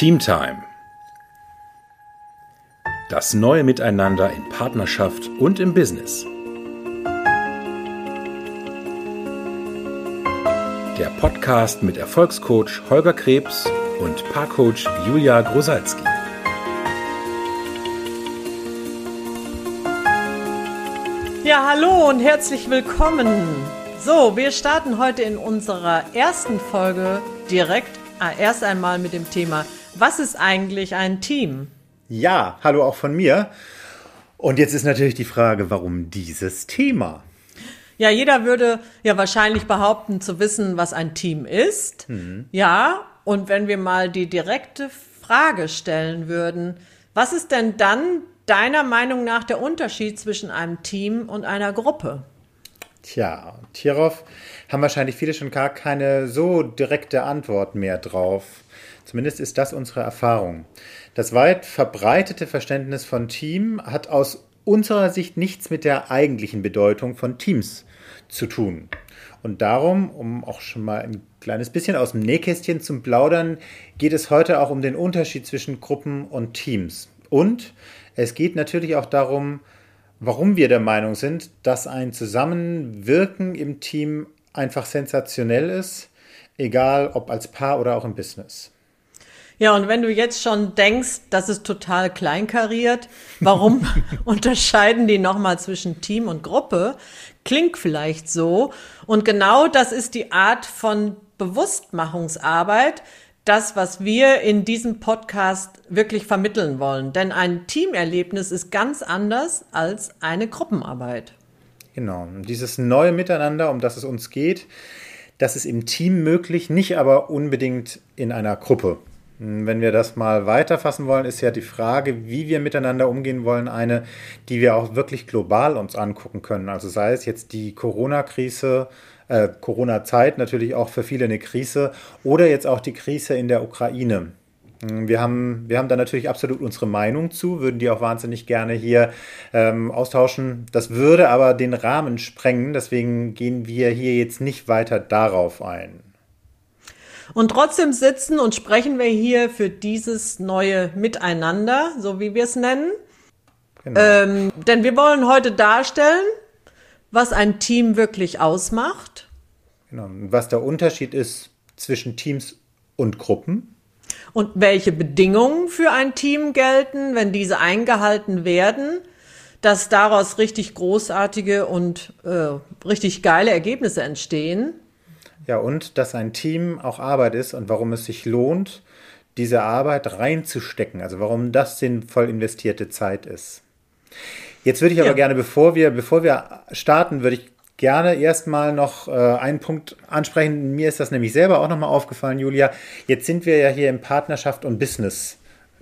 Teamtime. Das neue Miteinander in Partnerschaft und im Business. Der Podcast mit Erfolgscoach Holger Krebs und Paarcoach Julia Grosalski. Ja, hallo und herzlich willkommen. So, wir starten heute in unserer ersten Folge direkt äh, erst einmal mit dem Thema, was ist eigentlich ein Team? Ja, hallo auch von mir. Und jetzt ist natürlich die Frage, warum dieses Thema? Ja, jeder würde ja wahrscheinlich behaupten zu wissen, was ein Team ist. Mhm. Ja, und wenn wir mal die direkte Frage stellen würden, was ist denn dann deiner Meinung nach der Unterschied zwischen einem Team und einer Gruppe? Tja, hierauf haben wahrscheinlich viele schon gar keine so direkte Antwort mehr drauf. Zumindest ist das unsere Erfahrung. Das weit verbreitete Verständnis von Team hat aus unserer Sicht nichts mit der eigentlichen Bedeutung von Teams zu tun. Und darum, um auch schon mal ein kleines bisschen aus dem Nähkästchen zu plaudern, geht es heute auch um den Unterschied zwischen Gruppen und Teams. Und es geht natürlich auch darum, warum wir der Meinung sind, dass ein Zusammenwirken im Team einfach sensationell ist, egal ob als Paar oder auch im Business. Ja, und wenn du jetzt schon denkst, das ist total kleinkariert, warum unterscheiden die nochmal zwischen Team und Gruppe? Klingt vielleicht so. Und genau das ist die Art von Bewusstmachungsarbeit, das, was wir in diesem Podcast wirklich vermitteln wollen. Denn ein Teamerlebnis ist ganz anders als eine Gruppenarbeit. Genau, dieses neue Miteinander, um das es uns geht, das ist im Team möglich, nicht aber unbedingt in einer Gruppe. Wenn wir das mal weiterfassen wollen, ist ja die Frage, wie wir miteinander umgehen wollen, eine, die wir auch wirklich global uns angucken können. Also sei es jetzt die Corona-Krise, äh, Corona-Zeit natürlich auch für viele eine Krise oder jetzt auch die Krise in der Ukraine. Hm, wir haben, wir haben da natürlich absolut unsere Meinung zu, würden die auch wahnsinnig gerne hier ähm, austauschen. Das würde aber den Rahmen sprengen, deswegen gehen wir hier jetzt nicht weiter darauf ein. Und trotzdem sitzen und sprechen wir hier für dieses neue Miteinander, so wie wir es nennen. Genau. Ähm, denn wir wollen heute darstellen, was ein Team wirklich ausmacht. Genau. Was der Unterschied ist zwischen Teams und Gruppen. Und welche Bedingungen für ein Team gelten, wenn diese eingehalten werden, dass daraus richtig großartige und äh, richtig geile Ergebnisse entstehen. Ja, und dass ein Team auch Arbeit ist und warum es sich lohnt, diese Arbeit reinzustecken. Also warum das sinnvoll investierte Zeit ist. Jetzt würde ich aber ja. gerne, bevor wir, bevor wir starten, würde ich gerne erstmal noch äh, einen Punkt ansprechen. Mir ist das nämlich selber auch nochmal aufgefallen, Julia. Jetzt sind wir ja hier im Partnerschaft und Business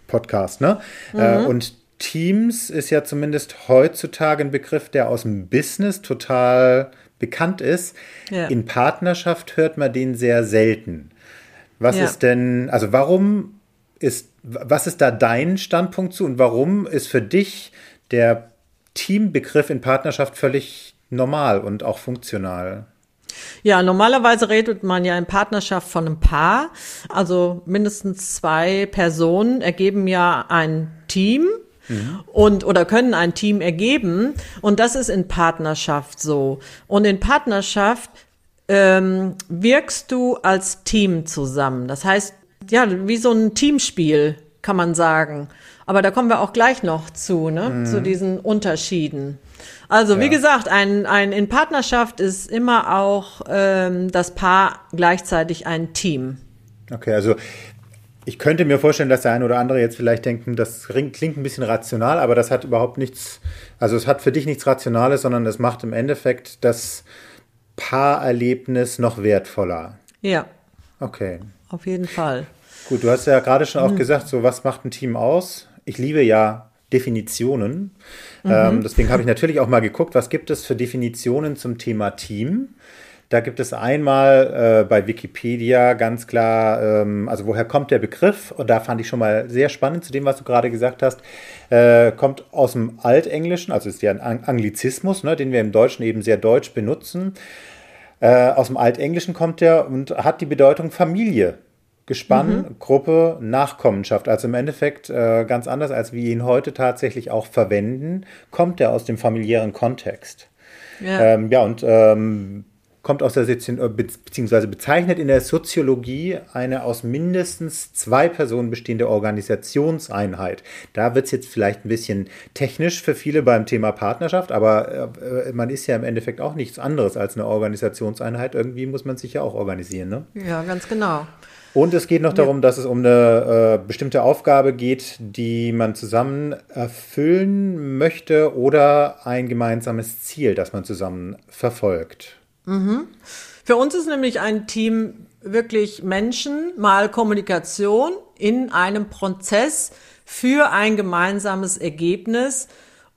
Podcast, ne? Äh, mhm. Äh, und Teams ist ja zumindest heutzutage ein Begriff, der aus dem Business total bekannt ist. Ja. In Partnerschaft hört man den sehr selten. Was ja. ist denn, also warum ist, was ist da dein Standpunkt zu und warum ist für dich der Teambegriff in Partnerschaft völlig normal und auch funktional. Ja, normalerweise redet man ja in Partnerschaft von einem Paar. Also mindestens zwei Personen ergeben ja ein Team. Mhm. Und oder können ein Team ergeben. Und das ist in Partnerschaft so. Und in Partnerschaft ähm, wirkst du als Team zusammen. Das heißt, ja, wie so ein Teamspiel, kann man sagen. Aber da kommen wir auch gleich noch zu, ne? Mhm. zu diesen Unterschieden. Also ja. wie gesagt, ein, ein in Partnerschaft ist immer auch ähm, das Paar gleichzeitig ein Team. Okay, also ich könnte mir vorstellen, dass der eine oder andere jetzt vielleicht denken, das klingt ein bisschen rational, aber das hat überhaupt nichts, also es hat für dich nichts Rationales, sondern es macht im Endeffekt das Paarerlebnis noch wertvoller. Ja. Okay. Auf jeden Fall. Gut, du hast ja gerade schon auch mhm. gesagt, so was macht ein Team aus? ich liebe ja Definitionen. Mhm. Ähm, deswegen habe ich natürlich auch mal geguckt, was gibt es für Definitionen zum Thema Team. Da gibt es einmal äh, bei Wikipedia ganz klar, ähm, also woher kommt der Begriff? Und da fand ich schon mal sehr spannend zu dem, was du gerade gesagt hast. Äh, kommt aus dem Altenglischen, also ist ja ein Anglizismus, ne, den wir im Deutschen eben sehr deutsch benutzen. Äh, aus dem Altenglischen kommt der und hat die Bedeutung Familie. Gespann, mhm. Gruppe, Nachkommenschaft. Also im Endeffekt äh, ganz anders, als wir ihn heute tatsächlich auch verwenden, kommt er aus dem familiären Kontext. Ja, ähm, ja und ähm, kommt aus der äh, beziehungsweise bezeichnet in der Soziologie eine aus mindestens zwei Personen bestehende Organisationseinheit. Da wird es jetzt vielleicht ein bisschen technisch für viele beim Thema Partnerschaft, aber äh, man ist ja im Endeffekt auch nichts anderes als eine Organisationseinheit. Irgendwie muss man sich ja auch organisieren, ne? Ja, ganz genau. Und es geht noch darum, dass es um eine äh, bestimmte Aufgabe geht, die man zusammen erfüllen möchte oder ein gemeinsames Ziel, das man zusammen verfolgt. Mhm. Für uns ist nämlich ein Team wirklich Menschen mal Kommunikation in einem Prozess für ein gemeinsames Ergebnis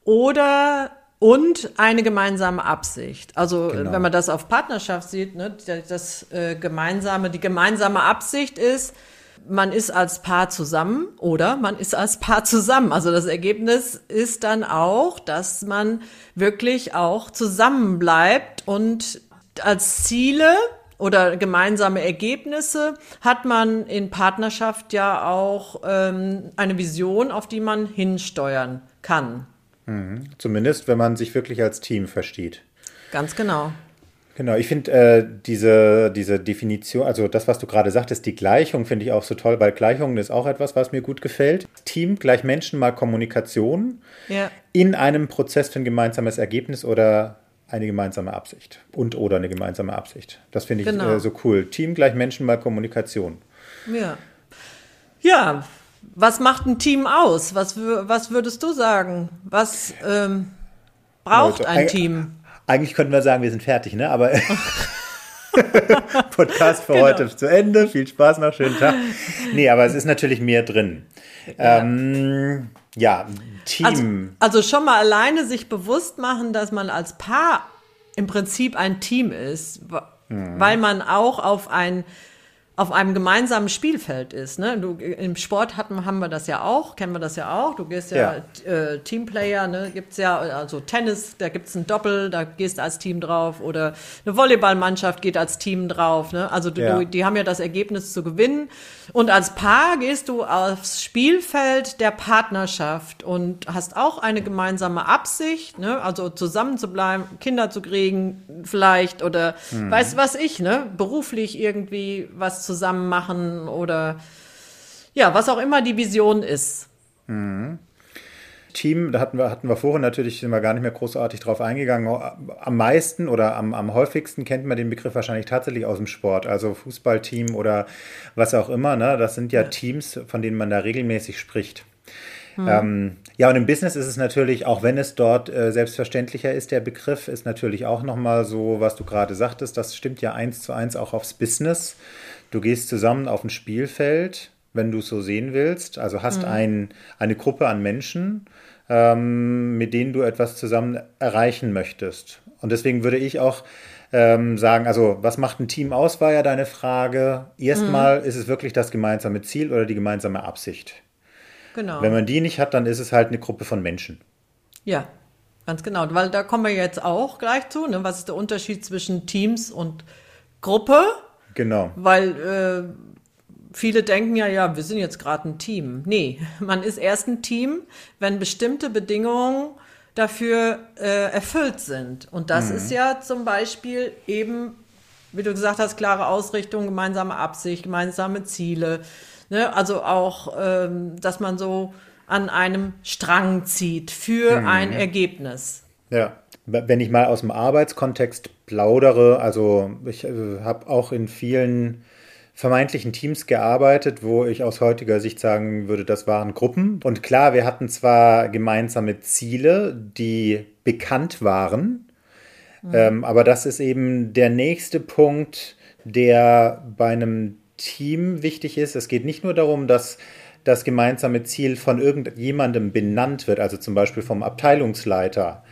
oder und eine gemeinsame Absicht. Also genau. wenn man das auf Partnerschaft sieht, ne, das äh, gemeinsame, die gemeinsame Absicht ist, man ist als Paar zusammen oder man ist als Paar zusammen. Also das Ergebnis ist dann auch, dass man wirklich auch zusammen bleibt und als Ziele oder gemeinsame Ergebnisse hat man in Partnerschaft ja auch ähm, eine Vision, auf die man hinsteuern kann. Mhm. Zumindest, wenn man sich wirklich als Team versteht. Ganz genau. Genau, ich finde äh, diese, diese Definition, also das, was du gerade sagtest, die Gleichung finde ich auch so toll, weil Gleichungen ist auch etwas, was mir gut gefällt. Team gleich Menschen mal Kommunikation ja. in einem Prozess für ein gemeinsames Ergebnis oder eine gemeinsame Absicht und oder eine gemeinsame Absicht. Das finde ich genau. äh, so cool. Team gleich Menschen mal Kommunikation. Ja. Ja, was macht ein Team aus? Was, was würdest du sagen? Was ähm, braucht ein Team? Eigentlich könnten wir sagen, wir sind fertig, ne? Aber Podcast für genau. heute zu Ende. Viel Spaß noch, schönen Tag. Nee, aber es ist natürlich mehr drin. Ja, ähm, ja Team. Also, also schon mal alleine sich bewusst machen, dass man als Paar im Prinzip ein Team ist, mhm. weil man auch auf ein auf einem gemeinsamen Spielfeld ist. Ne? Du, Im Sport hatten, haben wir das ja auch, kennen wir das ja auch. Du gehst ja, ja. Äh, Teamplayer, ne? gibt's ja, also Tennis, da gibt's ein Doppel, da gehst du als Team drauf. Oder eine Volleyballmannschaft geht als Team drauf. Ne? Also du, ja. du, die haben ja das Ergebnis zu gewinnen. Und als Paar gehst du aufs Spielfeld der Partnerschaft und hast auch eine gemeinsame Absicht, ne? also zusammen zu bleiben, Kinder zu kriegen vielleicht oder mhm. weiß was ich, ne? beruflich irgendwie was zusammen machen oder ja, was auch immer die Vision ist. Mhm. Team, da hatten wir, hatten wir vorhin natürlich, sind wir gar nicht mehr großartig drauf eingegangen. Am meisten oder am, am häufigsten kennt man den Begriff wahrscheinlich tatsächlich aus dem Sport, also Fußballteam oder was auch immer. Ne? Das sind ja, ja. Teams, von denen man da regelmäßig spricht. Hm. Ähm, ja, und im Business ist es natürlich, auch wenn es dort äh, selbstverständlicher ist, der Begriff ist natürlich auch nochmal so, was du gerade sagtest, das stimmt ja eins zu eins auch aufs Business. Du gehst zusammen auf ein Spielfeld, wenn du es so sehen willst, also hast hm. ein, eine Gruppe an Menschen ähm, mit denen du etwas zusammen erreichen möchtest. Und deswegen würde ich auch ähm, sagen, also was macht ein Team aus, war ja deine Frage. Erstmal mhm. ist es wirklich das gemeinsame Ziel oder die gemeinsame Absicht. Genau. Wenn man die nicht hat, dann ist es halt eine Gruppe von Menschen. Ja, ganz genau. Weil da kommen wir jetzt auch gleich zu. Ne? Was ist der Unterschied zwischen Teams und Gruppe? Genau. Weil äh, viele denken ja, ja, wir sind jetzt gerade ein Team. Nee, man ist erst ein Team, wenn bestimmte Bedingungen dafür äh, erfüllt sind. Und das mhm. ist ja zum Beispiel eben, wie du gesagt hast, klare Ausrichtung, gemeinsame Absicht, gemeinsame Ziele. Ne? Also auch, ähm, dass man so an einem Strang zieht für mhm. ein Ergebnis. Ja. Wenn ich mal aus dem Arbeitskontext plaudere, also ich äh, habe auch in vielen vermeintlichen Teams gearbeitet, wo ich aus heutiger Sicht sagen würde, das waren Gruppen. Und klar, wir hatten zwar gemeinsame Ziele, die bekannt waren, mhm. ähm, aber das ist eben der nächste Punkt, der bei einem Team wichtig ist. Es geht nicht nur darum, dass das gemeinsame Ziel von irgendjemandem benannt wird, also zum Beispiel vom Abteilungsleiter,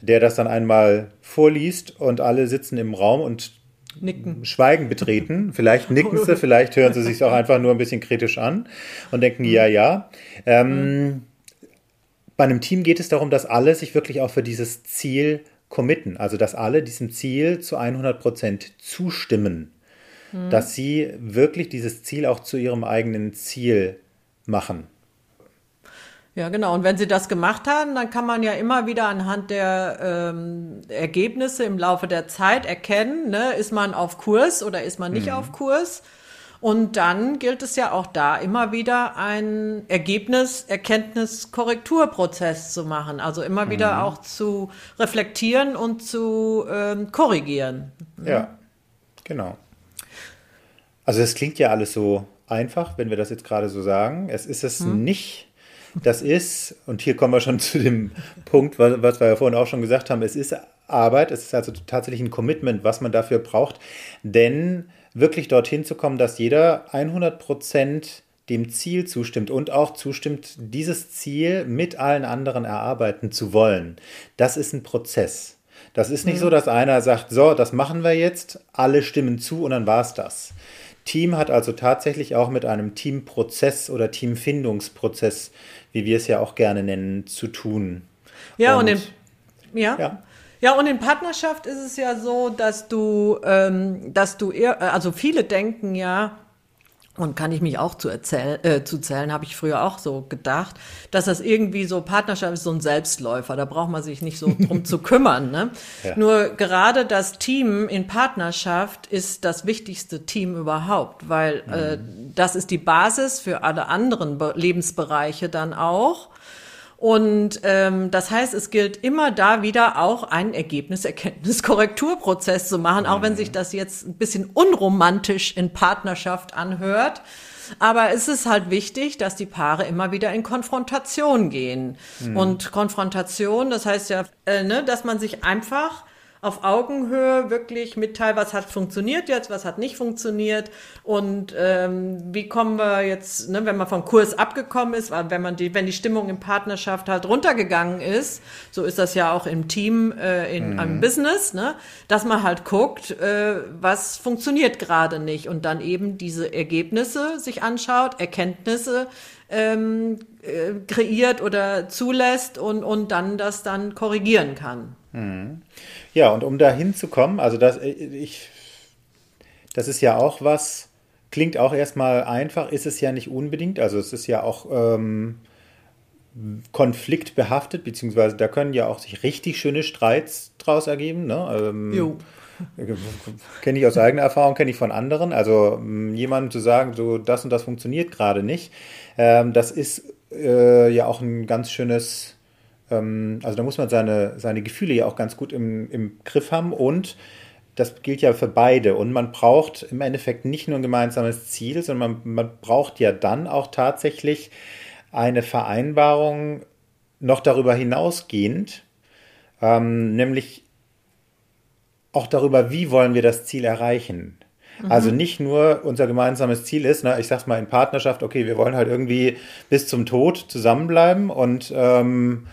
der das dann einmal vorliest und alle sitzen im Raum und Nicken. Schweigen betreten. Vielleicht nicken sie, vielleicht hören sie sich auch einfach nur ein bisschen kritisch an und denken, ja, ja. Ähm, mhm. Bei einem Team geht es darum, dass alle sich wirklich auch für dieses Ziel committen, also dass alle diesem Ziel zu 100 Prozent zustimmen. mhm. dass sie wirklich dieses Ziel auch zu ihrem eigenen Ziel machen. Ja, genau. Und wenn sie das gemacht haben, dann kann man ja immer wieder anhand der ähm, Ergebnisse im Laufe der Zeit erkennen, ne, ist man auf Kurs oder ist man nicht mhm. auf Kurs. Und dann gilt es ja auch da immer wieder ein Ergebnis, Erkenntnis, Korrekturprozess zu machen. Also immer wieder mhm. auch zu reflektieren und zu ähm, korrigieren. Ja, genau. Also es klingt ja alles so einfach, wenn wir das jetzt gerade so sagen. Es ist es mhm. nicht das ist, und hier kommen wir schon zu dem Punkt, was, was wir ja vorhin auch schon gesagt haben, es ist Arbeit, es ist also tatsächlich ein Commitment, was man dafür braucht, denn wirklich dorthin zu kommen, dass jeder 100 Prozent dem Ziel zustimmt und auch zustimmt, dieses Ziel mit allen anderen erarbeiten zu wollen. Das ist ein Prozess. Das ist nicht mhm. so, dass einer sagt, so, das machen wir jetzt, alle stimmen zu und dann war es das. Team hat also tatsächlich auch mit einem Teamprozess oder Teamfindungsprozess, wie wir es ja auch gerne nennen, zu tun. Ja, und, und in, ja. ja. Ja, und in Partnerschaft ist es ja so, dass du, ähm, dass du, eher, also viele denken ja, und kann ich mich auch zu, erzähl äh, zu zählen, habe ich früher auch so gedacht, dass das irgendwie so Partnerschaft ist so ein Selbstläufer, da braucht man sich nicht so drum zu kümmern. Ne? Ja. Nur gerade das Team in Partnerschaft ist das wichtigste Team überhaupt, weil äh, mhm. äh, das ist die Basis für alle anderen Be Lebensbereiche dann auch. Und ähm, das heißt, es gilt immer da wieder auch einen Ergebnis-Erkenntnis-Korrekturprozess zu machen, auch wenn sich das jetzt ein bisschen unromantisch in Partnerschaft anhört. Aber es ist halt wichtig, dass die Paare immer wieder in Konfrontation gehen. Mhm. Und Konfrontation, das heißt ja, äh, ne, dass man sich einfach auf Augenhöhe wirklich mitteilt, was hat funktioniert jetzt, was hat nicht funktioniert und ähm, wie kommen wir jetzt, ne, wenn man vom Kurs abgekommen ist, wenn man die, wenn die Stimmung in Partnerschaft halt runtergegangen ist, so ist das ja auch im Team, äh, in mhm. einem Business, ne, dass man halt guckt, äh, was funktioniert gerade nicht und dann eben diese Ergebnisse sich anschaut, Erkenntnisse ähm, äh, kreiert oder zulässt und, und dann das dann korrigieren kann. Mhm. Ja, und um da hinzukommen, also das, äh, ich, das ist ja auch was, klingt auch erstmal einfach, ist es ja nicht unbedingt. Also es ist ja auch ähm, konfliktbehaftet, beziehungsweise da können ja auch sich richtig schöne Streits draus ergeben. Ne? Ähm, jo. Kenne ich aus eigener Erfahrung, kenne ich von anderen. Also jemandem zu sagen, so das und das funktioniert gerade nicht, ähm, das ist äh, ja auch ein ganz schönes ähm, also da muss man seine, seine Gefühle ja auch ganz gut im, im Griff haben und das gilt ja für beide. Und man braucht im Endeffekt nicht nur ein gemeinsames Ziel, sondern man, man braucht ja dann auch tatsächlich eine Vereinbarung noch darüber hinausgehend, ähm, nämlich auch darüber, wie wollen wir das Ziel erreichen. Mhm. Also nicht nur unser gemeinsames Ziel ist, ne, ich sag's mal in Partnerschaft, okay, wir wollen halt irgendwie bis zum Tod zusammenbleiben und ähm,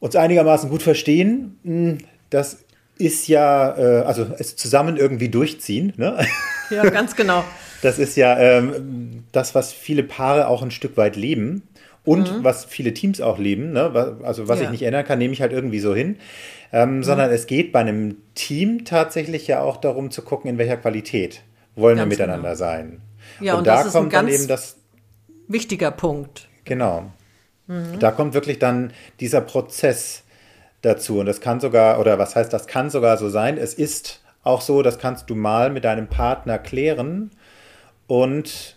uns einigermaßen gut verstehen. Hm, das ist ja, äh, also es zusammen irgendwie durchziehen. Ne? Ja, ganz genau. Das ist ja ähm, das, was viele Paare auch ein Stück weit leben und mhm. was viele Teams auch leben. Ne? Also was ja. ich nicht ändern kann, nehme ich halt irgendwie so hin. Ähm, mhm. Sondern es geht bei einem Team tatsächlich ja auch darum zu gucken, in welcher Qualität wollen ganz wir miteinander genau. sein. Ja, und, und da kommt dann eben das wichtiger Punkt. Genau. Mhm. Da kommt wirklich dann dieser Prozess dazu. Und das kann sogar, oder was heißt, das kann sogar so sein. Es ist auch so, das kannst du mal mit deinem Partner klären und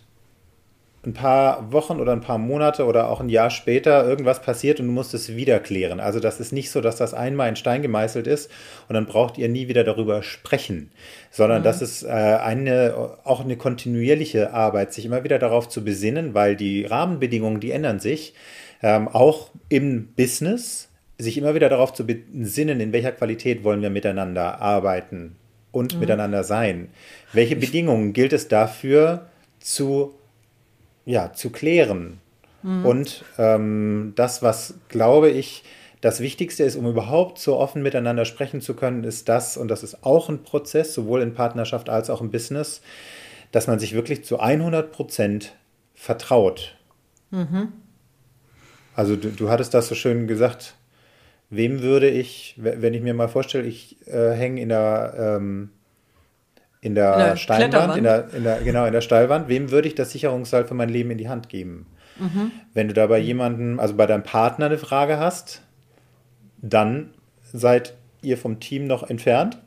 ein paar Wochen oder ein paar Monate oder auch ein Jahr später irgendwas passiert und du musst es wieder klären. Also das ist nicht so, dass das einmal in Stein gemeißelt ist und dann braucht ihr nie wieder darüber sprechen, sondern mhm. das ist äh, eine, auch eine kontinuierliche Arbeit, sich immer wieder darauf zu besinnen, weil die Rahmenbedingungen, die ändern sich ähm, auch im Business, sich immer wieder darauf zu besinnen, in welcher Qualität wollen wir miteinander arbeiten und mhm. miteinander sein. Welche Bedingungen gilt es dafür zu, ja, zu klären? Mhm. Und ähm, das, was, glaube ich, das Wichtigste ist, um überhaupt so offen miteinander sprechen zu können, ist das, und das ist auch ein Prozess, sowohl in Partnerschaft als auch im Business, dass man sich wirklich zu 100 Prozent vertraut. Mhm. Also du, du hattest das so schön gesagt, wem würde ich, wenn ich mir mal vorstelle, ich äh, hänge in der, ähm, in der, In der Steinwand, in der, in der, genau, in der Steilwand, wem würde ich das Sicherungsseil für mein Leben in die Hand geben? Mhm. Wenn du da bei jemandem, also bei deinem Partner eine Frage hast, dann seid ihr vom Team noch entfernt,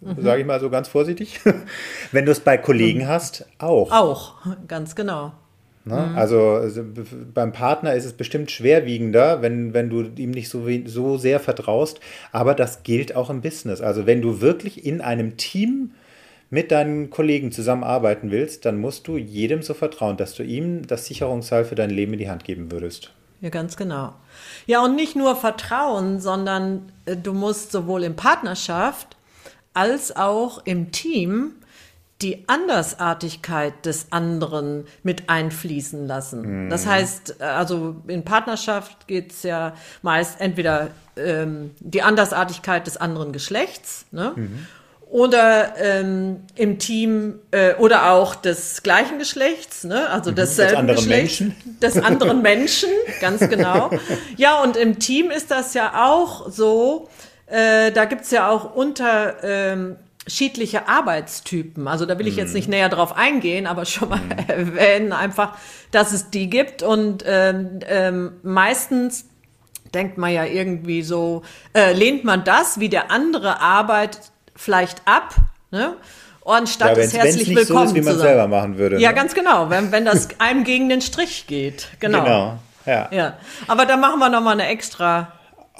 Mhm. sage ich mal so ganz vorsichtig. Wenn du es bei Kollegen hast, auch. Auch, ganz genau. Ne? Also, also beim Partner ist es bestimmt schwerwiegender, wenn, wenn du ihm nicht so, so sehr vertraust. Aber das gilt auch im Business. Also wenn du wirklich in einem Team mit deinen Kollegen zusammenarbeiten willst, dann musst du jedem so vertrauen, dass du ihm das Sicherungsseil für dein Leben in die Hand geben würdest. Ja, ganz genau. Ja, und nicht nur Vertrauen, sondern äh, du musst sowohl in Partnerschaft als auch im Team die Andersartigkeit des anderen mit einfließen lassen. Das heißt, äh, also in Partnerschaft geht's ja meist entweder ähm, die Andersartigkeit des anderen Geschlechts, ne? Oder ähm, im Team äh, oder auch des gleichen Geschlechts, ne? also desselben anderen Geschlechts, Menschen. des anderen Menschen, ganz genau. Ja, und im Team ist das ja auch so, äh, da gibt's ja auch unter ähm, unterschiedliche Arbeitstypen. Also da will ich jetzt nicht näher drauf eingehen, aber schon mal erwähnen einfach, dass es die gibt und ähm, ähm, meistens denkt man ja irgendwie so, äh, lehnt man das wie der andere Arbeit vielleicht ab, ne? Anstatt Ja, wenn es herzlich nicht so willkommen ist, wie man selber machen würde. Ja, ne? ganz genau, wenn, wenn das einem gegen den Strich geht. Genau. Genau. Ja. Ja, aber da machen wir noch mal eine extra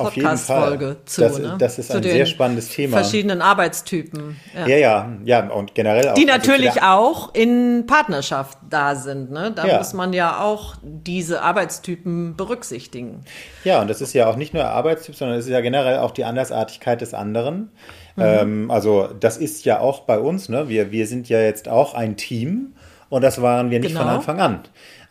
Podcast-Folge zu. Das- ne? das ist zu ein sehr spannendes Thema. Verschiedenen Arbeitstypen. Ja. Ja, ja, ja, und generell auch. Die also natürlich vielleicht- auch in Partnerschaft da sind. Ne? Da Ja. muss man ja auch diese Arbeitstypen berücksichtigen. Ja, und das ist ja auch nicht nur Arbeitstyp, sondern es ist ja generell auch die Andersartigkeit des anderen. Mhm. Ähm, also das ist ja auch bei uns, ne? Wir, wir sind ja jetzt auch ein Team und das waren wir nicht von Genau. Anfang an.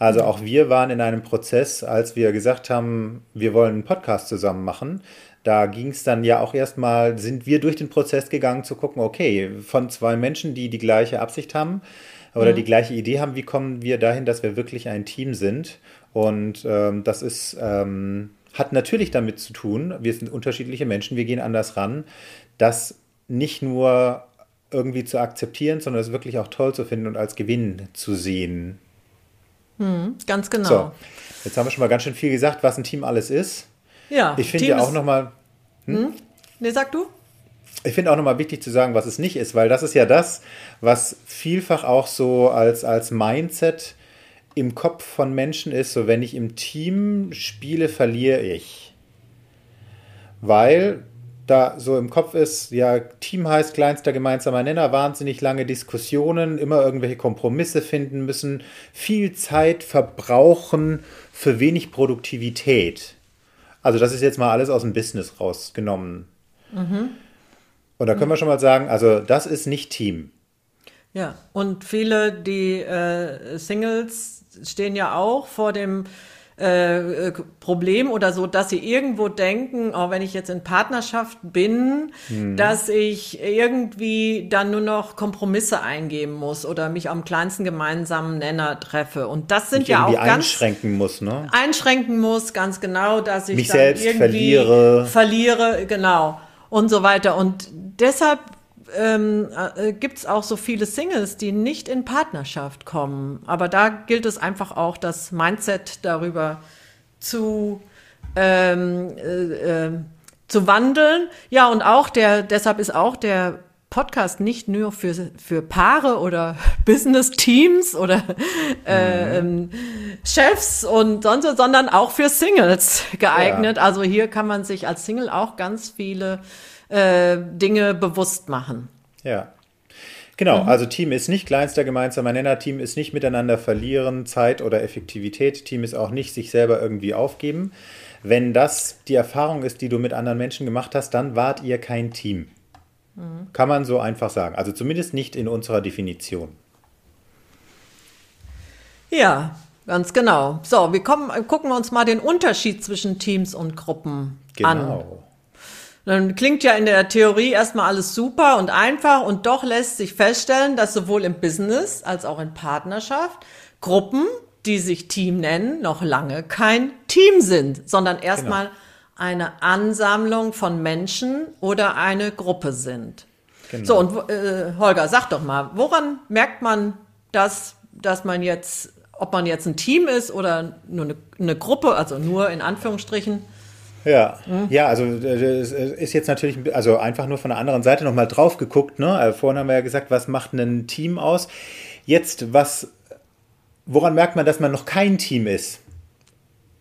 Also auch wir waren in einem Prozess, als wir gesagt haben, wir wollen einen Podcast zusammen machen. Da ging es dann ja auch erstmal, sind wir durch den Prozess gegangen zu gucken, okay, von zwei Menschen, die die gleiche Absicht haben oder die gleiche Idee haben, wie kommen wir dahin, dass wir wirklich ein Team sind? Und ähm, das ist, ähm, hat natürlich damit zu tun, wir sind unterschiedliche Menschen, wir gehen anders ran, das nicht nur irgendwie zu akzeptieren, sondern es wirklich auch toll zu finden und als Gewinn zu sehen. Ganz genau. So, jetzt haben wir schon mal ganz schön viel gesagt, was ein Team alles ist. Ja, Ich finde ja auch nochmal, Nee, sag du? ich finde auch nochmal wichtig zu sagen, was es nicht ist, weil das ist ja das, was vielfach auch so als, als Mindset im Kopf von Menschen ist, so wenn ich im Team spiele, verliere ich. Weil da so im Kopf ist, ja, Team heißt kleinster gemeinsamer Nenner, wahnsinnig lange Diskussionen, immer irgendwelche Kompromisse finden müssen, viel Zeit verbrauchen für wenig Produktivität. Also das ist jetzt mal alles aus dem Business rausgenommen. Und da können wir schon mal sagen, also das ist nicht Team. Ja, und viele, die äh, Singles stehen ja auch vor dem äh, äh, Problem oder so, dass sie irgendwo denken, oh, wenn ich jetzt in Partnerschaft bin, Mhm. dass ich irgendwie dann nur noch Kompromisse eingeben muss oder mich am kleinsten gemeinsamen Nenner treffe. Und das sind Mich ja auch ganz einschränken muss, ne? einschränken muss, ganz genau, dass ich Mich dann selbst irgendwie verliere. verliere, genau und so weiter. Und deshalb ähm, äh, gibt es auch so viele Singles, die nicht in Partnerschaft kommen. Aber da gilt es einfach auch, das Mindset darüber zu ähm, äh, äh, zu wandeln. Ja, und auch der, deshalb ist auch der Podcast nicht nur für, für Paare oder Business-Teams oder äh, ähm, Chefs und sonst, sondern auch für Singles geeignet. Also hier kann man sich als Single auch ganz viele äh, Dinge bewusst machen. Ja. Genau, Mhm. also Team ist nicht kleinster gemeinsamer Nenner, Team ist nicht miteinander verlieren, Zeit oder Effektivität, Team ist auch nicht sich selber irgendwie aufgeben. Wenn das die Erfahrung ist, die du mit anderen Menschen gemacht hast, dann wart ihr kein Team. Mhm. Kann man so einfach sagen. Also zumindest nicht in unserer Definition. Ja, ganz genau. So, wir kommen, gucken wir uns mal den Unterschied zwischen Teams und Gruppen an. Genau. Dann klingt ja in der Theorie erstmal alles super und einfach und doch lässt sich feststellen, dass sowohl im Business als auch in Partnerschaft Gruppen, die sich Team nennen, noch lange kein Team sind, sondern erstmal eine Ansammlung von Menschen oder eine Gruppe sind. Genau. So, und äh, Holger, sag doch mal, woran merkt man, dass, dass man jetzt, ob man jetzt ein Team ist oder nur eine, eine Gruppe, also nur in Anführungsstrichen? Ja, mhm. ja, also es ist jetzt natürlich, also einfach nur von der anderen Seite nochmal drauf geguckt. Ne? Also vorhin haben wir ja gesagt, was macht ein Team aus? Jetzt, was, woran merkt man, dass man noch kein Team ist?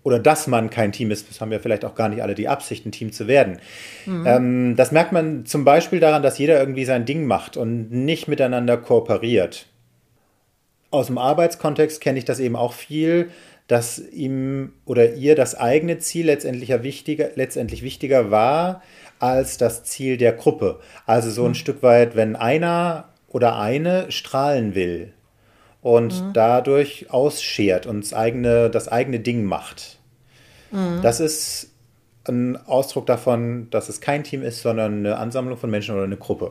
Oder dass man kein Team ist, das haben ja vielleicht auch gar nicht alle die Absicht, ein Team zu werden. Mhm. Ähm, das merkt man zum Beispiel daran, dass jeder irgendwie sein Ding macht und nicht miteinander kooperiert. Aus dem Arbeitskontext kenne ich das eben auch viel dass ihm oder ihr das eigene Ziel letztendlich wichtiger, letztendlich wichtiger war als das Ziel der Gruppe. Also so ein mhm. Stück weit, wenn einer oder eine strahlen will und mhm. dadurch ausschert und das eigene, das eigene Ding macht. Mhm. Das ist ein Ausdruck davon, dass es kein Team ist, sondern eine Ansammlung von Menschen oder eine Gruppe.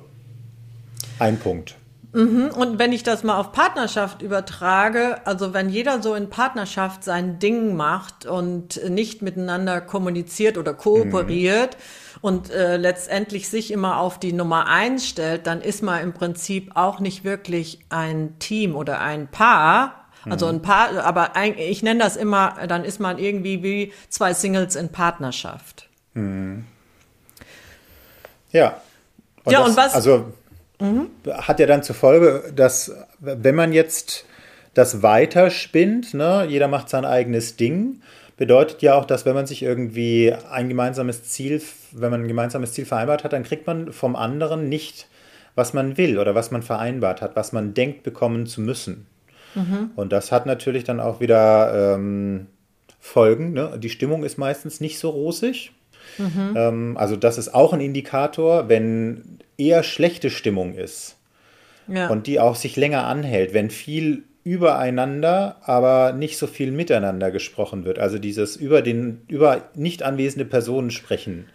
Ein Punkt. Mhm. Und wenn ich das mal auf Partnerschaft übertrage, also wenn jeder so in Partnerschaft sein Ding macht und nicht miteinander kommuniziert oder kooperiert mhm. und äh, letztendlich sich immer auf die Nummer eins stellt, dann ist man im Prinzip auch nicht wirklich ein Team oder ein Paar. Also mhm. ein Paar, aber ein, ich nenne das immer, dann ist man irgendwie wie zwei Singles in Partnerschaft. Mhm. Ja. Und ja, das, und was. Also mhm. hat ja dann zur Folge, dass wenn man jetzt das weiterspinnt, ne, jeder macht sein eigenes Ding, bedeutet ja auch, dass wenn man sich irgendwie ein gemeinsames Ziel, wenn man ein gemeinsames Ziel vereinbart hat, dann kriegt man vom anderen nicht, was man will oder was man vereinbart hat, was man denkt bekommen zu müssen. Mhm. Und das hat natürlich dann auch wieder ähm, Folgen. Ne? Die Stimmung ist meistens nicht so rosig. Mhm. Ähm, also das ist auch ein Indikator, wenn eher schlechte Stimmung ist ja. und die auch sich länger anhält, wenn viel übereinander, aber nicht so viel miteinander gesprochen wird. Also dieses über den über nicht anwesende Personen sprechen.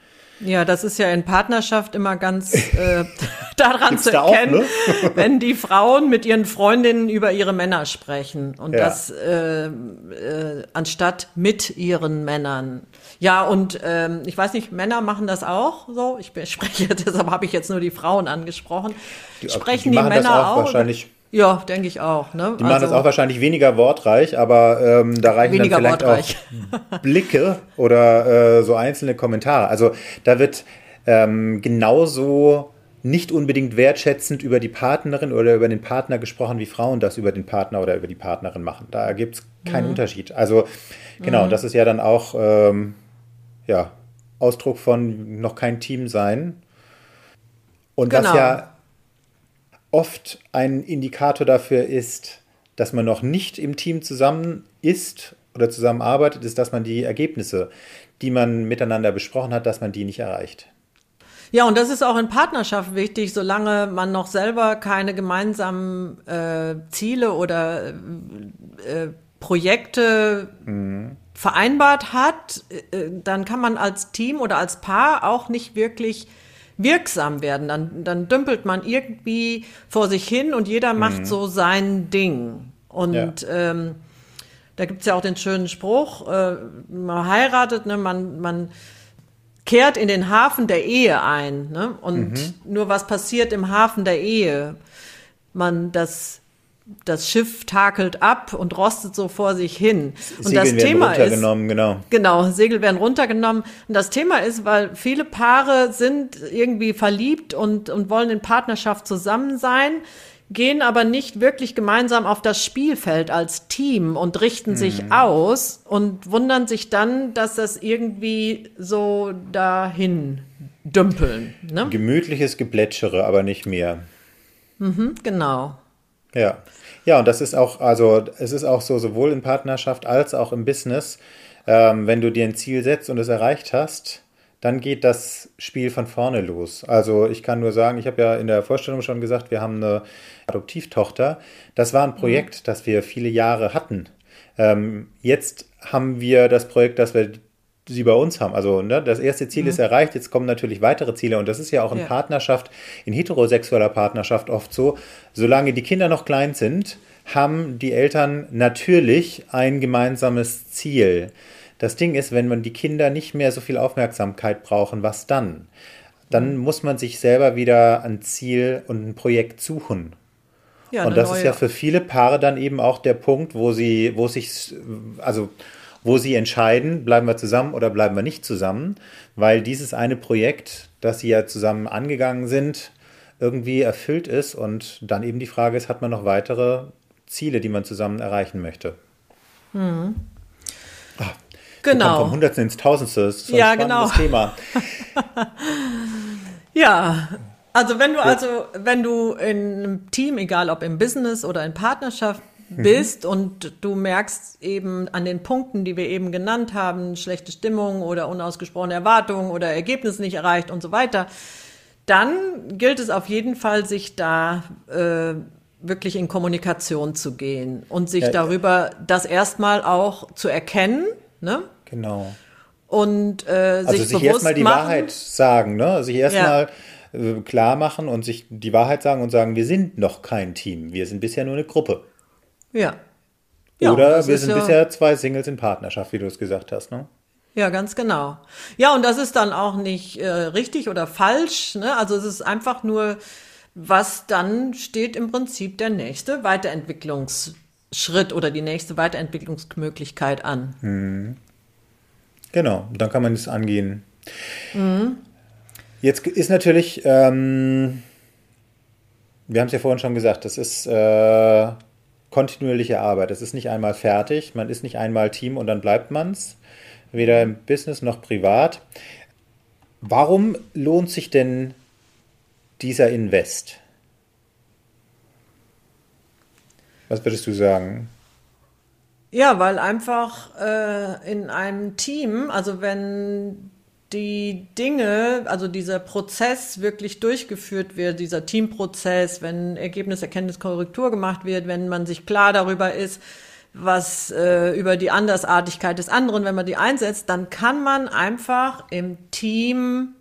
Ja, das ist ja in Partnerschaft immer ganz äh, daran zu erkennen, auch, ne? wenn die Frauen mit ihren Freundinnen über ihre Männer sprechen und ja. das äh, äh, anstatt mit ihren Männern. Ja, und ähm, ich weiß nicht, Männer machen das auch so. Ich spreche, deshalb habe ich jetzt nur die Frauen angesprochen. Die, Sprechen die, die Männer auch? Wahrscheinlich ja, denke ich auch. Ne? Die machen also, das auch wahrscheinlich weniger wortreich, aber ähm, da reichen dann vielleicht wortreich. auch Blicke oder äh, so einzelne Kommentare. Also da wird ähm, genauso nicht unbedingt wertschätzend über die Partnerin oder über den Partner gesprochen, wie Frauen das über den Partner oder über die Partnerin machen. Da gibt es keinen mhm. Unterschied. Also genau, mhm. das ist ja dann auch ähm, ja, Ausdruck von noch kein Team sein. Und genau. was ja oft ein Indikator dafür ist, dass man noch nicht im Team zusammen ist oder zusammenarbeitet, ist, dass man die Ergebnisse, die man miteinander besprochen hat, dass man die nicht erreicht. Ja, und das ist auch in Partnerschaft wichtig, solange man noch selber keine gemeinsamen äh, Ziele oder äh, Projekte mhm. Vereinbart hat, äh, dann kann man als Team oder als Paar auch nicht wirklich wirksam werden. Dann, dann dümpelt man irgendwie vor sich hin und jeder macht mhm. so sein Ding. Und ja. ähm, da gibt's ja auch den schönen Spruch, äh, man heiratet, ne, man, man kehrt in den Hafen der Ehe ein. Ne? Und mhm. nur was passiert im Hafen der Ehe? Man, das das Schiff takelt ab und rostet so vor sich hin. Und Segel das werden Thema runtergenommen, ist, genau. Genau, Segel werden runtergenommen. Und das Thema ist, weil viele Paare sind irgendwie verliebt und, und wollen in Partnerschaft zusammen sein, gehen aber nicht wirklich gemeinsam auf das Spielfeld als Team und richten mhm. sich aus und wundern sich dann, dass das irgendwie so dahin dümpeln. Ne? Gemütliches Geplätschere, aber nicht mehr. Mhm, genau. Ja. Ja, und das ist auch, also es ist auch so, sowohl in Partnerschaft als auch im Business, ähm, wenn du dir ein Ziel setzt und es erreicht hast, dann geht das Spiel von vorne los. Also ich kann nur sagen, ich habe ja in der Vorstellung schon gesagt, wir haben eine Adoptivtochter. Das war ein Projekt, mhm. das wir viele Jahre hatten. Ähm, jetzt haben wir das Projekt, dass wir sie bei uns haben. Also ne, das erste Ziel mhm. ist erreicht, jetzt kommen natürlich weitere Ziele und das ist ja auch in ja. Partnerschaft, in heterosexueller Partnerschaft oft so, solange die Kinder noch klein sind, haben die Eltern natürlich ein gemeinsames Ziel. Das Ding ist, wenn man die Kinder nicht mehr so viel Aufmerksamkeit brauchen, was dann? dann muss man sich selber wieder ein Ziel und ein Projekt suchen. Ja, und das neue. ist ja für viele Paare dann eben auch der Punkt, wo sie, wo sich, also wo sie entscheiden, bleiben wir zusammen oder bleiben wir nicht zusammen, weil dieses eine Projekt, das sie ja zusammen angegangen sind, irgendwie erfüllt ist und dann eben die Frage ist, hat man noch weitere Ziele, die man zusammen erreichen möchte? Hm. Ach, genau. Vom Hundertsten ins Tausendste. Das ist so ein ja, genau. Thema. ja, also wenn du also, wenn du in einem Team, egal ob im Business oder in Partnerschaft mhm. Bist mhm. und du merkst eben an den Punkten, die wir eben genannt haben, schlechte Stimmung oder unausgesprochene Erwartungen oder Ergebnis nicht erreicht und so weiter, dann gilt es auf jeden Fall, sich da äh, wirklich in Kommunikation zu gehen und sich ja, darüber das erstmal auch zu erkennen. Ne? Genau. Und äh, sich, also sich erstmal die machen. Wahrheit sagen, ne? Sich erstmal ja. äh, klar machen und sich die Wahrheit sagen und sagen, wir sind noch kein Team, wir sind bisher nur eine Gruppe. Ja. Oder ja, wir sind ja bisher zwei Singles in Partnerschaft, wie du es gesagt hast, ne? Ja, ganz genau. Ja, und das ist dann auch nicht äh, richtig oder falsch. Ne? Also es ist einfach nur, was dann steht im Prinzip der nächste Weiterentwicklungsschritt oder die nächste Weiterentwicklungsmöglichkeit an. Hm. Genau, dann kann man es angehen. Mhm. Jetzt ist natürlich, ähm, wir haben es ja vorhin schon gesagt, das ist äh, kontinuierliche Arbeit. Das ist nicht einmal fertig, man ist nicht einmal Team und dann bleibt man es weder im Business noch privat. Warum lohnt sich denn dieser Invest? Was würdest du sagen? Ja, weil einfach äh, in einem Team, also wenn die Dinge, also dieser Prozess wirklich durchgeführt wird, dieser Teamprozess, wenn Ergebnis, Erkenntnis, Korrektur gemacht wird, wenn man sich klar darüber ist, was äh, über die Andersartigkeit des anderen, wenn man die einsetzt, dann kann man einfach im Team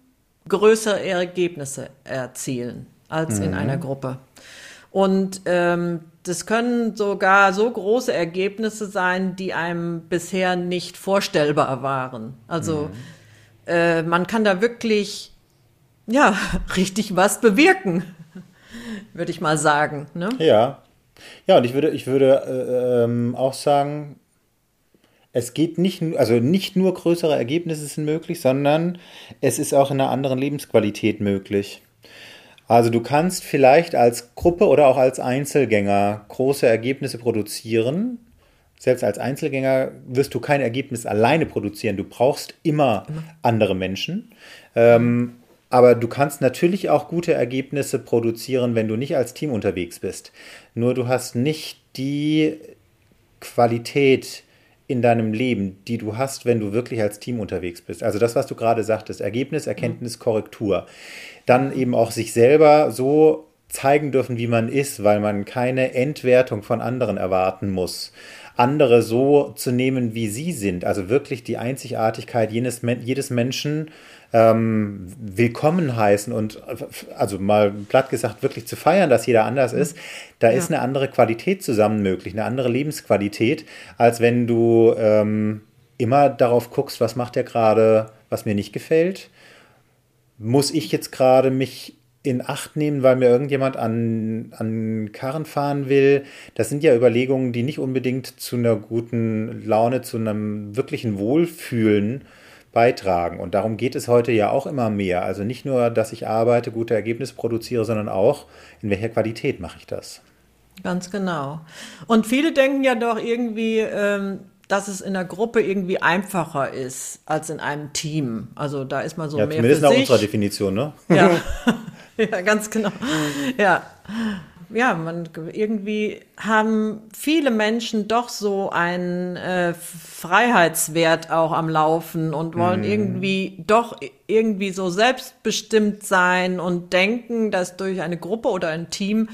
größere Ergebnisse erzielen als mhm. in einer Gruppe. Und ähm, das können sogar so große Ergebnisse sein, die einem bisher nicht vorstellbar waren. Also mhm. Äh, man kann da wirklich ja richtig was bewirken, würde ich mal sagen. Ne? Ja, ja, und ich würde, ich würde äh, ähm, auch sagen, es geht nicht, also nicht nur größere Ergebnisse sind möglich, sondern es ist auch in einer anderen Lebensqualität möglich. Also du kannst vielleicht als Gruppe oder auch als Einzelgänger große Ergebnisse produzieren. Selbst als Einzelgänger wirst du kein Ergebnis alleine produzieren. Du brauchst immer, immer. andere Menschen. Ähm, aber du kannst natürlich auch gute Ergebnisse produzieren, wenn du nicht als Team unterwegs bist. Nur du hast nicht die Qualität in deinem Leben, die du hast, wenn du wirklich als Team unterwegs bist. Also das, was du gerade sagtest, Ergebnis, Erkenntnis, Korrektur. Dann eben auch sich selber so zeigen dürfen, wie man ist, weil man keine Entwertung von anderen erwarten muss. Andere so zu nehmen, wie sie sind. Also wirklich die Einzigartigkeit jedes, jedes Menschen ähm, willkommen heißen und also mal platt gesagt wirklich zu feiern, dass jeder anders ist, da ja. ist eine andere Qualität zusammen möglich, eine andere Lebensqualität, als wenn du ähm, immer darauf guckst, was macht der gerade, was mir nicht gefällt. Muss ich jetzt gerade mich in Acht nehmen, weil mir irgendjemand an, an Karren fahren will. Das sind ja Überlegungen, die nicht unbedingt zu einer guten Laune, zu einem wirklichen Wohlfühlen beitragen. Und darum geht es heute ja auch immer mehr. Also nicht nur, dass ich arbeite, gute Ergebnisse produziere, sondern auch, in welcher Qualität mache ich das. Ganz genau. Und viele denken ja doch irgendwie, ähm, dass es in der Gruppe irgendwie einfacher ist als in einem Team. Also da ist man so ja, mehr zumindest für nach sich. unserer Definition, ne? Ja. ja, ganz genau. Ja ja, man irgendwie haben viele Menschen doch so einen äh, Freiheitswert auch am Laufen und wollen mm. irgendwie doch irgendwie so selbstbestimmt sein und denken, dass durch eine Gruppe oder ein Team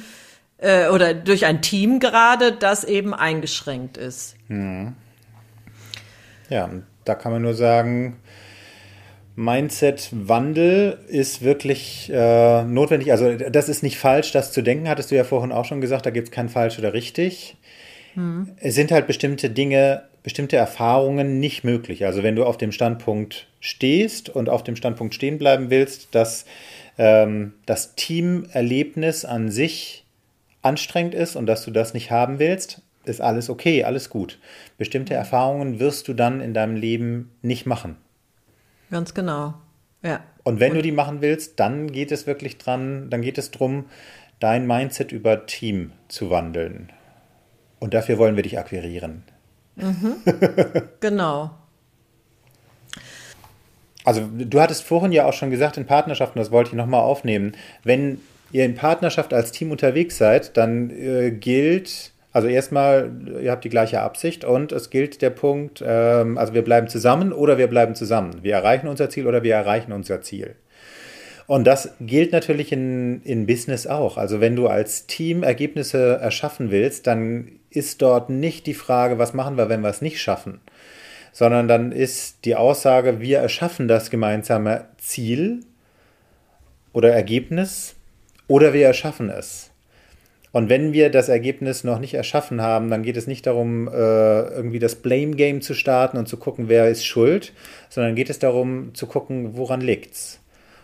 äh, oder durch ein Team gerade das eben eingeschränkt ist. Mm. Ja, da kann man nur sagen, Mindset-Wandel ist wirklich äh, notwendig. Also das ist nicht falsch, das zu denken, hattest du ja vorhin auch schon gesagt, da gibt es kein falsch oder richtig. Hm. Es sind halt bestimmte Dinge, bestimmte Erfahrungen nicht möglich. Also wenn du auf dem Standpunkt stehst und auf dem Standpunkt stehen bleiben willst, dass ähm, das Teamerlebnis an sich anstrengend ist und dass du das nicht haben willst, ist alles okay, alles gut. Bestimmte Erfahrungen wirst du dann in deinem Leben nicht machen. Ganz genau. Ja. Und wenn und du die machen willst, dann geht es wirklich dran, dann geht es darum, dein Mindset über Team zu wandeln. Und dafür wollen wir dich akquirieren. Mhm. genau. Also du hattest vorhin ja auch schon gesagt, in Partnerschaften, das wollte ich nochmal aufnehmen, wenn ihr in Partnerschaft als Team unterwegs seid, dann äh, gilt, also erstmal, ihr habt die gleiche Absicht und es gilt der Punkt, ähm, also wir bleiben zusammen oder wir bleiben zusammen. Wir erreichen unser Ziel oder wir erreichen unser Ziel. Und das gilt natürlich in, in Business auch. Also wenn du als Team Ergebnisse erschaffen willst, dann ist dort nicht die Frage, was machen wir, wenn wir es nicht schaffen, sondern dann ist die Aussage, wir erschaffen das gemeinsame Ziel oder Ergebnis oder wir erschaffen es. Und wenn wir das Ergebnis noch nicht erschaffen haben, dann geht es nicht darum, äh, irgendwie das Blame Game zu starten und zu gucken, wer ist schuld, sondern geht es darum zu gucken, woran liegt's.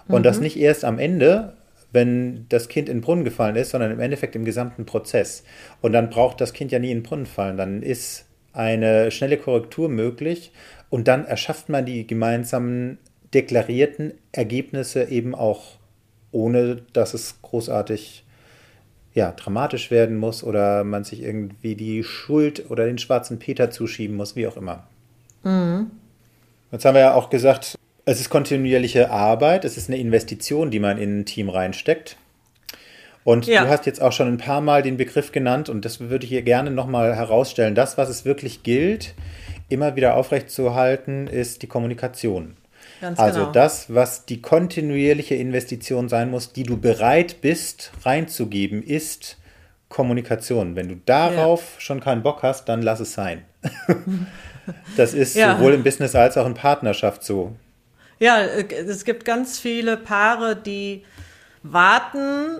Und mhm. das nicht erst am Ende, wenn das Kind in den Brunnen gefallen ist, sondern im Endeffekt im gesamten Prozess. Und dann braucht das Kind ja nie in den Brunnen fallen. Dann ist eine schnelle Korrektur möglich und dann erschafft man die gemeinsamen deklarierten Ergebnisse eben auch ohne dass es großartig ja, dramatisch werden muss oder man sich irgendwie die Schuld oder den schwarzen Peter zuschieben muss, wie auch immer. Mhm. Jetzt haben wir ja auch gesagt, es ist kontinuierliche Arbeit, es ist eine Investition, die man in ein Team reinsteckt. Und ja. du hast jetzt auch schon ein paar Mal den Begriff genannt und das würde ich hier gerne nochmal herausstellen. Das, was es wirklich gilt, immer wieder aufrechtzuerhalten, ist die Kommunikation. Ganz also genau. das, was die kontinuierliche Investition sein muss, die du bereit bist reinzugeben, ist Kommunikation. Wenn du darauf ja. schon keinen Bock hast, dann lass es sein. das ist ja. sowohl im Business als auch in Partnerschaft so. Ja, es gibt ganz viele Paare, die warten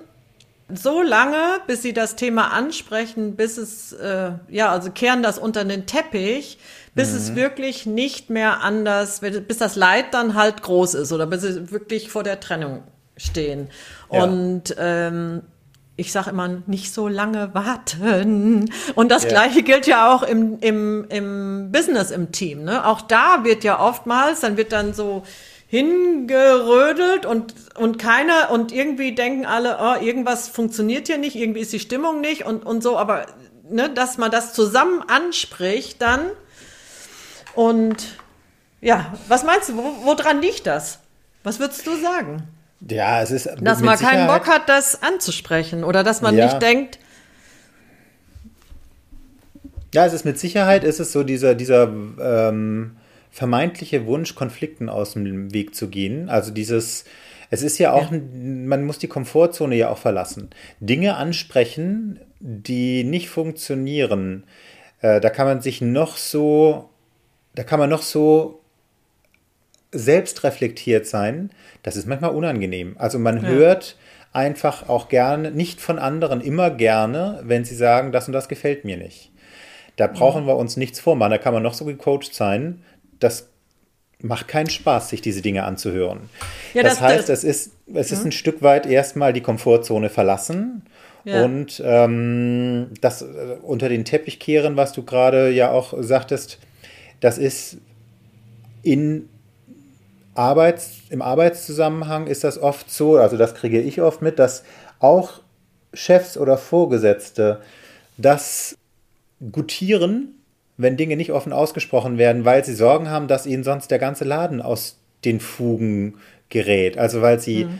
so lange, bis sie das Thema ansprechen, bis es, äh, ja, also kehren das unter den Teppich, bis mhm. es wirklich nicht mehr anders, bis das Leid dann halt groß ist oder bis sie wirklich vor der Trennung stehen. Ja. Und ähm, ich sage immer, nicht so lange warten. Und das ja. Gleiche gilt ja auch im, im, im Business, im Team. Ne? Auch da wird ja oftmals, dann wird dann so hingerödelt und, und keiner, und irgendwie denken alle, oh, irgendwas funktioniert hier nicht, irgendwie ist die Stimmung nicht und, und so, aber ne, dass man das zusammen anspricht dann und ja, was meinst du, wo, woran liegt das? Was würdest du sagen? Ja, es ist. Dass man keinen Bock hat, das anzusprechen oder dass man ja. nicht denkt. Ja, es ist mit Sicherheit, ist es so dieser, dieser ähm, vermeintliche Wunsch, Konflikten aus dem Weg zu gehen. Also dieses, es ist ja auch, ja. man muss die Komfortzone ja auch verlassen. Dinge ansprechen, die nicht funktionieren. Äh, da kann man sich noch so da kann man noch so selbstreflektiert sein, das ist manchmal unangenehm. Also man ja. hört einfach auch gerne, nicht von anderen immer gerne, wenn sie sagen, das und das gefällt mir nicht. Da brauchen mhm. wir uns nichts vormachen, da kann man noch so gecoacht sein, das macht keinen Spaß, sich diese Dinge anzuhören. Ja, das, das, heißt, das, es ist, es ist mhm. ein Stück weit erstmal die Komfortzone verlassen ja. und ähm, das äh, unter den Teppich kehren, was du gerade ja auch sagtest, das ist in Arbeits, im Arbeitszusammenhang ist das oft so, also das kriege ich oft mit, dass auch Chefs oder Vorgesetzte das gutieren, wenn Dinge nicht offen ausgesprochen werden, weil sie Sorgen haben, dass ihnen sonst der ganze Laden aus den Fugen gerät. Also weil sie, mhm.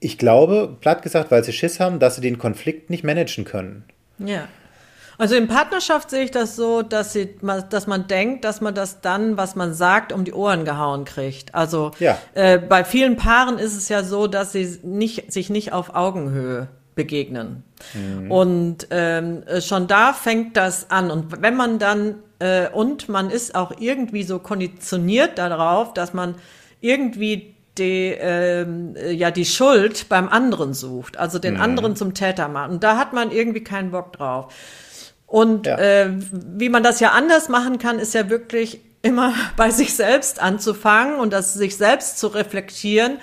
ich glaube, platt gesagt, weil sie Schiss haben, dass sie den Konflikt nicht managen können. Ja. Also in Partnerschaft sehe ich das so, dass, sie, dass man denkt, dass man das dann, was man sagt, um die Ohren gehauen kriegt. Also ja. äh, bei vielen Paaren ist es ja so, dass sie nicht, sich nicht auf Augenhöhe begegnen. Mhm. Und ähm, schon da fängt das an. Und wenn man dann, äh, und man ist auch irgendwie so konditioniert darauf, dass man irgendwie die, ähm, ja, die Schuld beim anderen sucht, also den mhm. anderen zum Täter macht. Und da hat man irgendwie keinen Bock drauf. Und ja. äh, wie man das ja anders machen kann, ist ja wirklich immer bei sich selbst anzufangen und das sich selbst zu reflektieren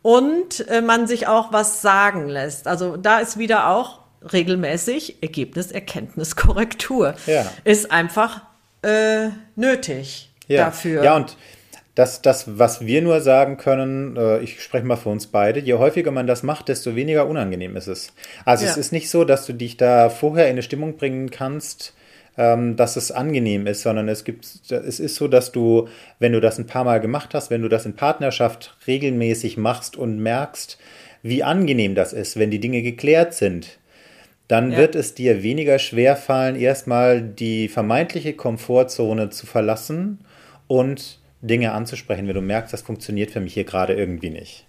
und äh, man sich auch was sagen lässt. Also da ist wieder auch regelmäßig Ergebnis, Erkenntnis, Korrektur. Ja. Ist einfach äh, nötig ja. dafür. Ja, und das, das, was wir nur sagen können, äh, ich spreche mal für uns beide, je häufiger man das macht, desto weniger unangenehm ist es. Also ja. es ist nicht so, dass du dich da vorher in eine Stimmung bringen kannst, ähm, dass es angenehm ist, sondern es gibt, es ist so, dass du, wenn du das ein paar Mal gemacht hast, wenn du das in Partnerschaft regelmäßig machst und merkst, wie angenehm das ist, wenn die Dinge geklärt sind, dann ja. wird es dir weniger schwer fallen, erstmal die vermeintliche Komfortzone zu verlassen und Dinge anzusprechen, wenn du merkst, das funktioniert für mich hier gerade irgendwie nicht.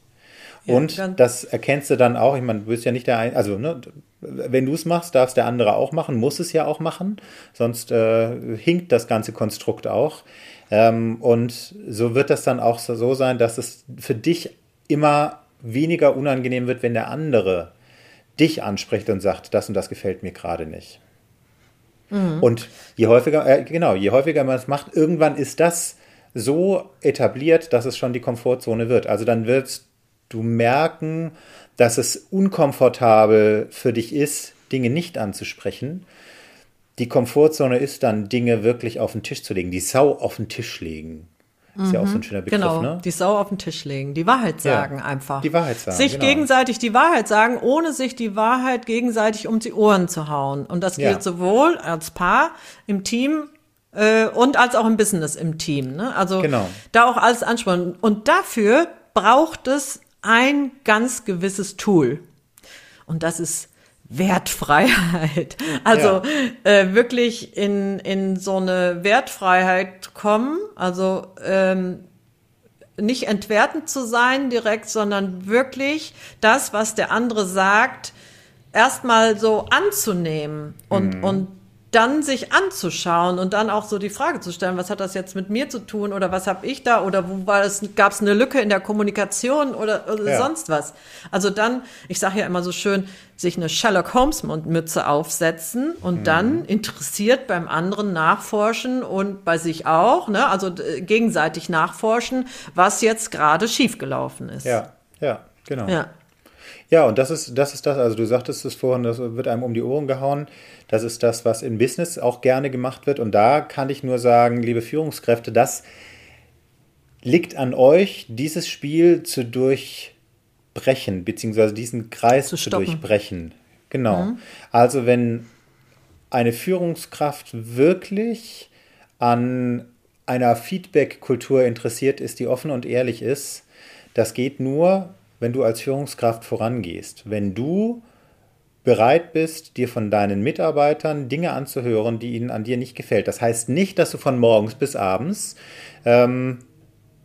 Ja, und das erkennst du dann auch, ich meine, du bist ja nicht der Ein also ne, wenn du es machst, darf es der andere auch machen, muss es ja auch machen, sonst äh, hinkt das ganze Konstrukt auch. Ähm, und so wird das dann auch so sein, dass es für dich immer weniger unangenehm wird, wenn der andere dich anspricht und sagt, das und das gefällt mir gerade nicht. Mhm. Und je häufiger, äh, genau, je häufiger man es macht, irgendwann ist das so etabliert, dass es schon die Komfortzone wird. Also dann wirst du merken, dass es unkomfortabel für dich ist, Dinge nicht anzusprechen. Die Komfortzone ist dann, Dinge wirklich auf den Tisch zu legen, die Sau auf den Tisch legen. Ist mhm. ja auch so ein schöner Begriff, genau, ne? die Sau auf den Tisch legen, die Wahrheit sagen ja, einfach. Die Wahrheit sagen. Sich genau. gegenseitig die Wahrheit sagen, ohne sich die Wahrheit gegenseitig um die Ohren zu hauen. Und das gilt ja. sowohl als Paar, im Team äh, und als auch im Business im Team. Ne? Also genau. da auch alles anspannen. Und dafür braucht es ein ganz gewisses Tool. Und das ist Wertfreiheit. Also ja. äh, wirklich in, in so eine Wertfreiheit kommen, also ähm, nicht entwertend zu sein direkt, sondern wirklich das, was der andere sagt, erstmal so anzunehmen und, mhm. und dann sich anzuschauen und dann auch so die Frage zu stellen, was hat das jetzt mit mir zu tun oder was habe ich da oder wo war es, gab es eine Lücke in der Kommunikation oder, oder ja. sonst was. Also dann, ich sage ja immer so schön, sich eine Sherlock Holmes Mütze aufsetzen und mhm. dann interessiert beim anderen nachforschen und bei sich auch, ne, also gegenseitig nachforschen, was jetzt gerade schiefgelaufen ist. Ja, ja, genau. Ja. Ja, und das ist, das ist das, also du sagtest es vorhin, das wird einem um die Ohren gehauen. Das ist das, was in Business auch gerne gemacht wird. Und da kann ich nur sagen, liebe Führungskräfte, das liegt an euch, dieses Spiel zu durchbrechen, beziehungsweise diesen Kreis zu, zu durchbrechen. Genau. Mhm. Also wenn eine Führungskraft wirklich an einer Feedback-Kultur interessiert ist, die offen und ehrlich ist, das geht nur, wenn du als Führungskraft vorangehst. Wenn du bereit bist, dir von deinen Mitarbeitern Dinge anzuhören, die ihnen an dir nicht gefällt. Das heißt nicht, dass du von morgens bis abends ähm,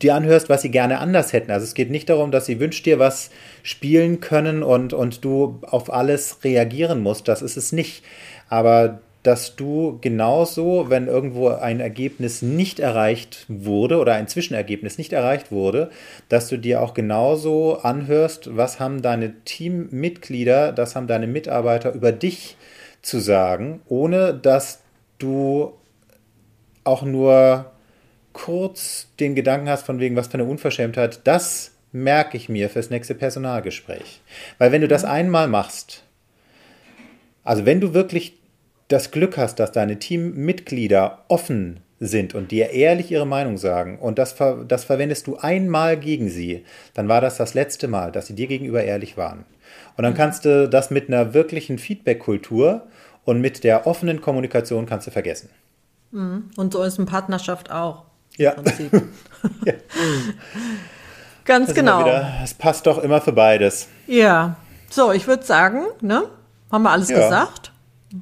dir anhörst, was sie gerne anders hätten. Also es geht nicht darum, dass sie wünscht dir was spielen können und, und du auf alles reagieren musst. Das ist es nicht. Aber dass du genauso, wenn irgendwo ein Ergebnis nicht erreicht wurde oder ein Zwischenergebnis nicht erreicht wurde, dass du dir auch genauso anhörst, was haben deine Teammitglieder, das haben deine Mitarbeiter über dich zu sagen, ohne dass du auch nur kurz den Gedanken hast von wegen, was für eine Unverschämtheit, das merke ich mir fürs nächste Personalgespräch. Weil wenn du das einmal machst, also wenn du wirklich das Glück hast, dass deine Teammitglieder offen sind und dir ehrlich ihre Meinung sagen und das, ver das verwendest du einmal gegen sie, dann war das das letzte Mal, dass sie dir gegenüber ehrlich waren. Und dann kannst du das mit einer wirklichen Feedback-Kultur und mit der offenen Kommunikation kannst du vergessen. Mhm. Und so ist eine Partnerschaft auch. Ja. ja. Ganz genau. Es passt doch immer für beides. Ja. So, ich würde sagen, ne? Haben wir alles ja. gesagt?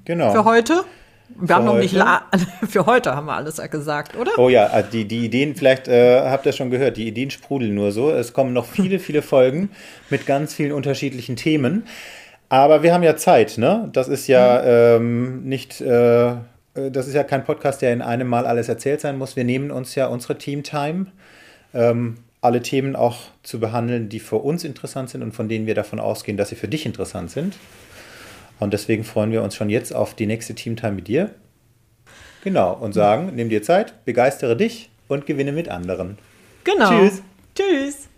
Genau. Für heute? Wir für haben noch nicht für heute haben wir alles gesagt, oder? Oh ja, also die, die Ideen, vielleicht äh, habt ihr schon gehört, die Ideen sprudeln nur so. Es kommen noch viele, viele Folgen mit ganz vielen unterschiedlichen Themen. Aber wir haben ja Zeit, ne? Das ist ja mhm. ähm, nicht, äh, das ist ja kein Podcast, der in einem Mal alles erzählt sein muss. Wir nehmen uns ja unsere Team-Time, ähm, alle Themen auch zu behandeln, die für uns interessant sind und von denen wir davon ausgehen, dass sie für dich interessant sind. Und deswegen freuen wir uns schon jetzt auf die nächste Teamtime mit dir. Genau, und sagen, nimm dir Zeit, begeistere dich und gewinne mit anderen. Genau. Tschüss. Tschüss.